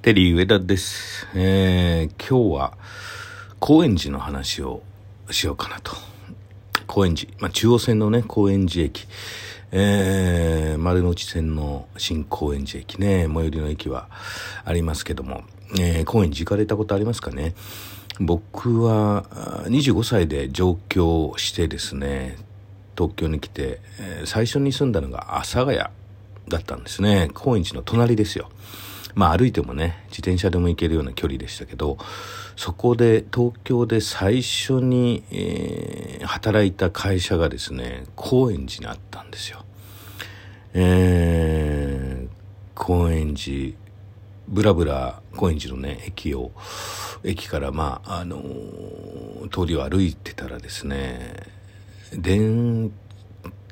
テリー上田です。えー、今日は高円寺の話をしようかなと。高円寺、まあ、中央線のね、高円寺駅。えー、丸の内線の新高円寺駅ね、最寄りの駅はありますけども、えー、高円寺行かれたことありますかね僕は25歳で上京してですね、東京に来て、えー最初に住んだのが阿佐ヶ谷だったんですね。高円寺の隣ですよ。まあ歩いてもね、自転車でも行けるような距離でしたけど、そこで東京で最初に、えー働いた会社がですね、高円寺にあったんですよ。えー高円寺、ブラブラ高円寺のね、駅を、駅からまあ、あのー通りを歩いてたらですね、電、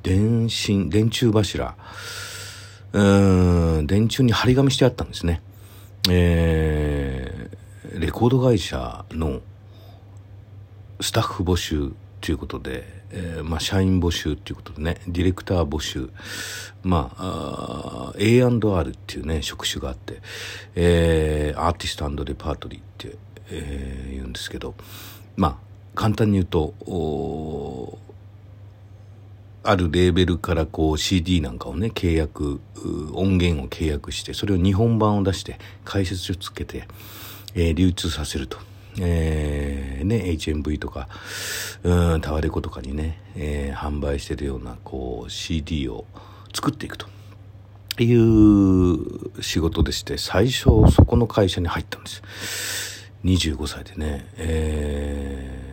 電信、電柱柱、うん、電柱に張り紙してあったんですね。えー、レコード会社のスタッフ募集ということで、えーまあ、社員募集ということでね、ディレクター募集、まあ、あ A&R っていうね、職種があって、えーアーティストレパートリーって、えー言うんですけど、まあ、簡単に言うと、あるレーベルからこう CD なんかをね、契約、音源を契約して、それを日本版を出して、解説書つけて、えー流通させると。えーね、HMV とか、うん、タワレコとかにね、えー販売してるような、こう、CD を作っていくと。いう仕事でして、最初そこの会社に入ったんです。25歳でね、えー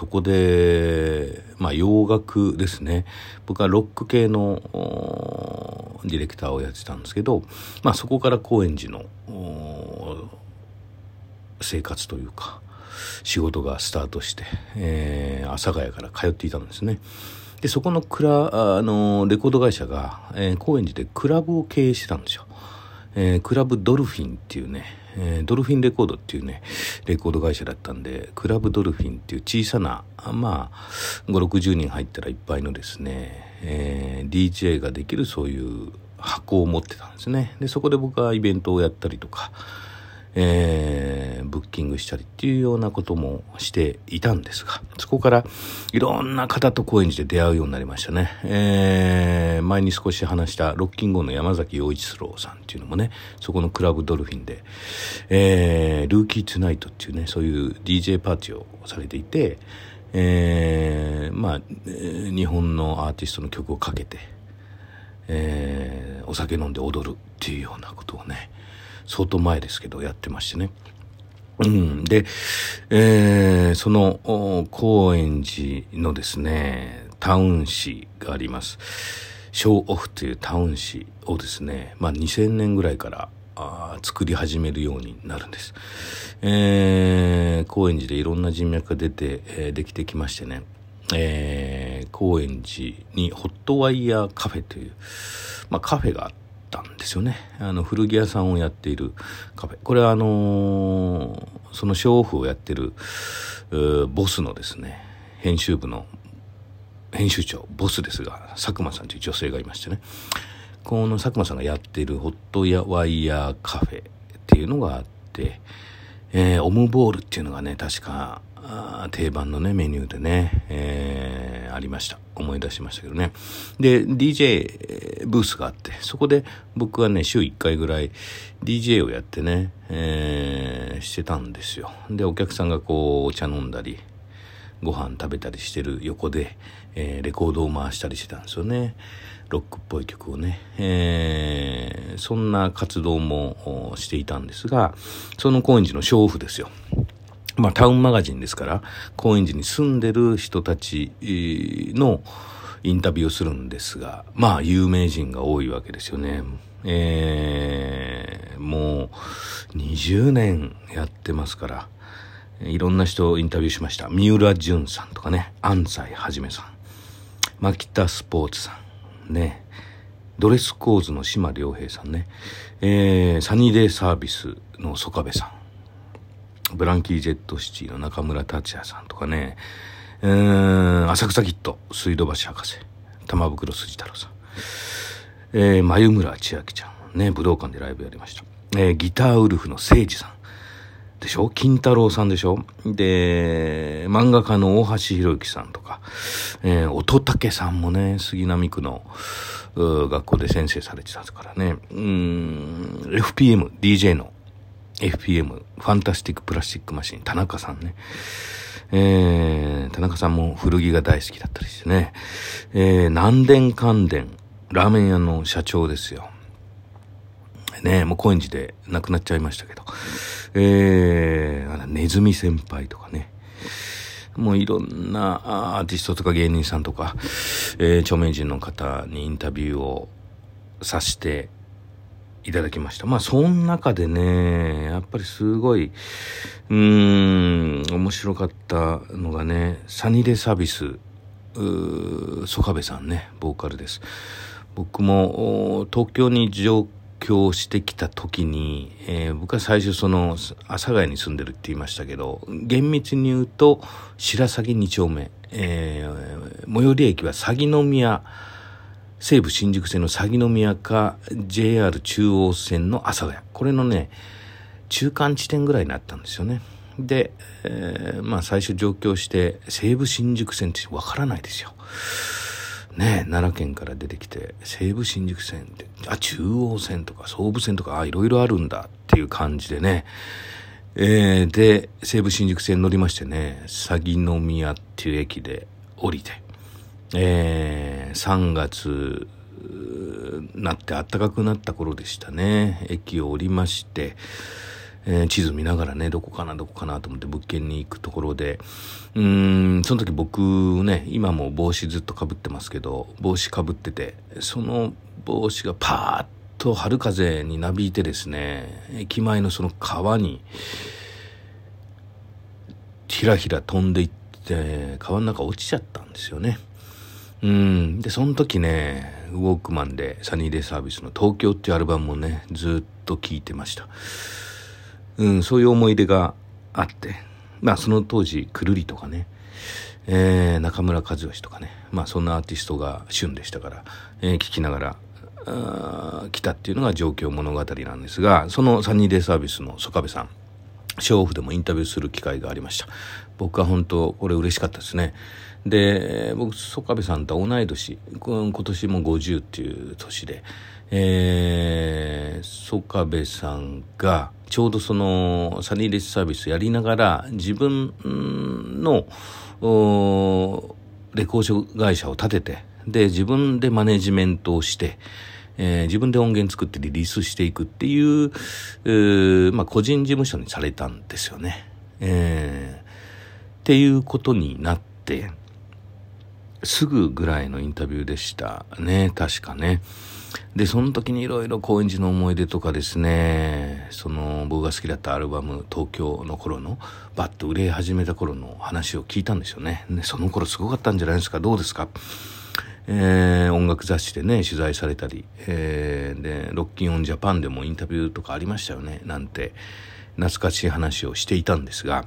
そこで、まあ洋楽ですね。僕はロック系のディレクターをやってたんですけど、まあそこから高円寺の生活というか、仕事がスタートして、えー、阿佐ヶ谷から通っていたんですね。で、そこのクラ、あの、レコード会社が、えー高円寺でクラブを経営してたんですよ。えークラブドルフィンっていうね、えードルフィンレコードっていうね、レコード会社だったんで、クラブドルフィンっていう小さな、あまあ、5、60人入ったらいっぱいのですね、えー DJ ができるそういう箱を持ってたんですね。で、そこで僕はイベントをやったりとか、えーブッキングしたりっていうようなこともしていたんですが、そこからいろんな方と高円寺で出会うようになりましたね。えー前に少し話したロッキングゴの山崎陽一郎さんっていうのもね、そこのクラブドルフィンで、えールーキーツナイトっていうね、そういう DJ パーティーをされていて、えーまあ、日本のアーティストの曲をかけて、えーお酒飲んで踊るっていうようなことをね、相当前ですけどやってましてね。うん。で、えーその、高円寺のですね、タウン誌があります。ショーオフというタウン誌をですね、まあ2000年ぐらいから作り始めるようになるんです。えー高円寺でいろんな人脈が出て、えーできてきましてね、えー高円寺にホットワイヤーカフェという、まあカフェがあったんですよね。あの、古着屋さんをやっているカフェ。これはあのーそのショーオフをやってる、ボスのですね、編集部の編集長、ボスですが、佐久間さんという女性がいましてね。この佐久間さんがやっているホットやワイヤーカフェっていうのがあって、えーオムボールっていうのがね、確か、定番のね、メニューでね、えーありました。思い出しましたけどね。で、DJ ブースがあって、そこで僕はね、週1回ぐらい DJ をやってね、えーしてたんですよ。で、お客さんがこう、お茶飲んだり、ご飯食べたりしてる横で、えーレコードを回したりしてたんですよね。ロックっぽい曲をね。えーそんな活動もしていたんですが、その高円寺のショーオフですよ。まあタウンマガジンですから、高円寺に住んでる人たちのインタビューをするんですが、まあ有名人が多いわけですよね。えーもう20年やってますから、いろんな人をインタビューしました。三浦淳さんとかね、安西はじめさん、牧田スポーツさん、ね、ドレスコーズの島良平さんね、えーサニーデイサービスの曽我部さん、ブランキー・ジェット・シティの中村達也さんとかね、うーん、浅草キッド、水道橋博士、玉袋筋太郎さん、えー、眉村千秋ちゃん、ね、武道館でライブやりました。えー、ギターウルフの誠司さん。でしょ？金太郎さんでしょ？で、漫画家の大橋博之さんとか、えー、乙武さんもね、杉並区の学校で先生されてたからね。うん、FPM、DJ の FPM、ファンタスティックプラスチックマシン、田中さんね。えー、田中さんも古着が大好きだったりしてね。えー、南電関電、ラーメン屋の社長ですよ。ね、もう高円寺で亡くなっちゃいましたけど。えー、ネズミ先輩とかね。もういろんなアーティストとか芸人さんとか、えー、著名人の方にインタビューをさせていただきました。まあ、その中でね、やっぱりすごい、うーん、面白かったのがね、サニーデサービス、曽我部さんね、ボーカルです。僕も東京に上京してきた時に、えー、僕は最初その阿佐ヶ谷に住んでるって言いましたけど厳密に言うと白鷺2丁目、えー、最寄り駅は鷺宮西武新宿線の鷺宮か JR 中央線の阿佐ヶ谷。これのね中間地点ぐらいになったんですよね。で、えー、まあ最初上京して西武新宿線ってわからないですよ。ね、奈良県から出てきて、西武新宿線って、あ、中央線とか総武線とか、あ、いろいろあるんだっていう感じでね、えー、で、西武新宿線乗りましてね、鷺宮っていう駅で降りて、えー、3月、なって暖かくなった頃でしたね。駅を降りまして、えー、地図見ながらね、どこかな、どこかなと思って物件に行くところで、うん、その時僕ね、今も帽子ずっとかぶってますけど、帽子かぶってて、その帽子がパーッと春風になびいてですね、駅前のその川に、ひらひら飛んでいって、川の中落ちちゃったんですよね。うん。で、その時ね、ウォークマンでサニーデイサービスの東京っていうアルバムをね、ずっと聴いてました。うん、そういう思い出があって、まあその当時、くるりとかね、えー、中村和義とかね、まあそんなアーティストが旬でしたから、えー、聞きながら、来たっていうのが状況物語なんですが、そのサニーデイサービスの曽我部さん、ショーオフでもインタビューする機会がありました。僕は本当、これ嬉しかったですね。で、僕、曽我部さんと同い年、今年も50っていう年で、えー、曽我部さんが、ちょうどそのサニーレスサービスやりながら自分のレコード会社を立ててで自分でマネジメントをして、えー、自分で音源作ってリリースしていくっていう、うまあ、個人事務所にされたんですよね。えー、っていうことになってすぐぐらいのインタビューでしたね確かね。で、その時にいろいろ高円寺の思い出とかですね、その僕が好きだったアルバム、東京の頃の、バッと売れ始めた頃の話を聞いたんですよね。でその頃すごかったんじゃないですか、どうですか？えー、音楽雑誌でね、取材されたり、えー、で、ロッキンオンジャパンでもインタビューとかありましたよね、なんて、懐かしい話をしていたんですが、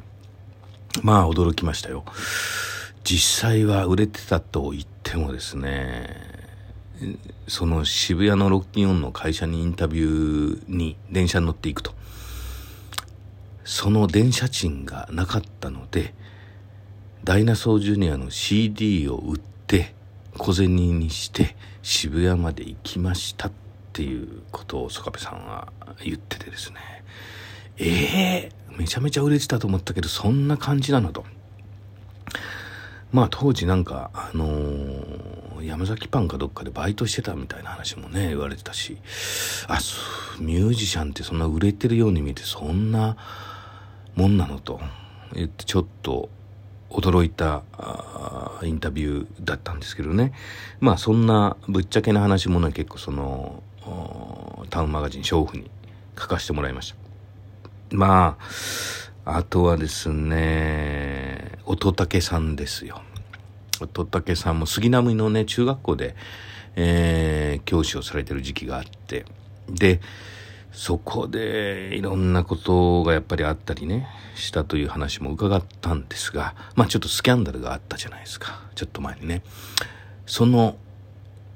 まあ驚きましたよ。実際は売れてたと言ってもですね、その渋谷のロッキンオンの会社にインタビューに電車に乗っていくと。その電車賃がなかったので、ダイナソージュニアの CD を売って、小銭にして渋谷まで行きましたっていうことを曽我部さんは言っててですね。ええー、めちゃめちゃ売れてたと思ったけど、そんな感じなのと。まあ当時なんか、あのー、山崎パンかどっかでバイトしてたみたいな話もね、言われてたし、あ、ミュージシャンってそんな売れてるように見えてそんなもんなのと言ってちょっと驚いたインタビューだったんですけどね。まあそんなぶっちゃけな話もね、結構その、タウンマガジン、娼婦に書かせてもらいました。まあ、あとはですね、乙武さんですよ。乙武さんも杉並のね、中学校で、えー、教師をされてる時期があって、で、そこでいろんなことがやっぱりあったりね、したという話も伺ったんですが、まあちょっとスキャンダルがあったじゃないですか。ちょっと前にね。その、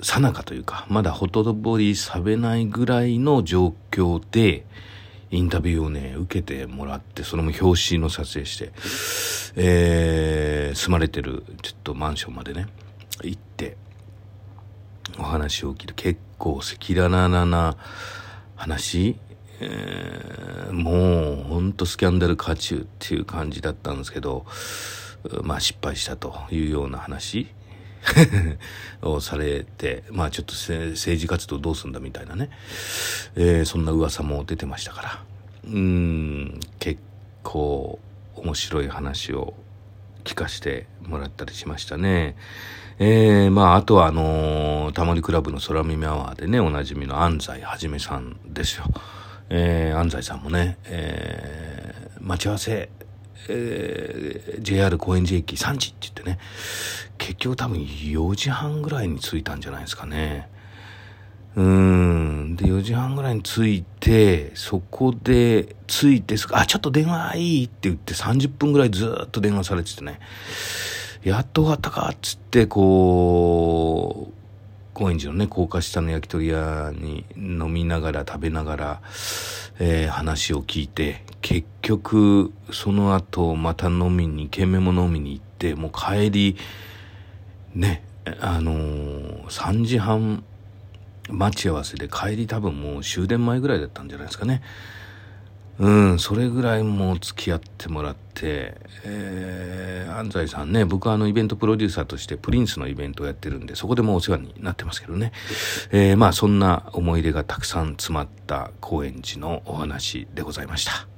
さなかというか、まだほとぼりさべないぐらいの状況で、インタビューをね、受けてもらって、それも表紙の撮影して、えー、住まれてる、ちょっとマンションまでね、行って、お話を聞いて、結構赤裸々な話、えー、もう、ほんとスキャンダル渦中っていう感じだったんですけど、まあ失敗したというような話？をされて、まあちょっと政治活動どうすんだみたいなね、えー、そんな噂も出てましたから、うん、結構面白い話を聞かせてもらったりしましたね。えー、まあ、あとはあのー、タモリクラブの空耳アワーでね、おなじみの安西はじめさんですよ。えー、安西さんもね、えー、待ち合わせ、えー、JR 高円寺駅3時って言ってね、結局多分4時半ぐらいに着いたんじゃないですかね。うん。で、4時半ぐらいに着いて、そこで着いて、あ、ちょっと電話いいって言って30分ぐらいずっと電話されててね、やっと終わったかっつって、こう、高円寺のね、高架下の焼き鳥屋に飲みながら食べながら、えー、話を聞いて、結局、その後、また飲みに、懸命も飲みに行って、もう帰り、ね、あのー、3時半待ち合わせで帰り多分もう終電前ぐらいだったんじゃないですかね。うん、それぐらいもう付き合ってもらって、えー、安西さんね、僕はあのイベントプロデューサーとしてプリンスのイベントをやってるんで、そこでもお世話になってますけどね。えー、まあそんな思い出がたくさん詰まった高円寺のお話でございました。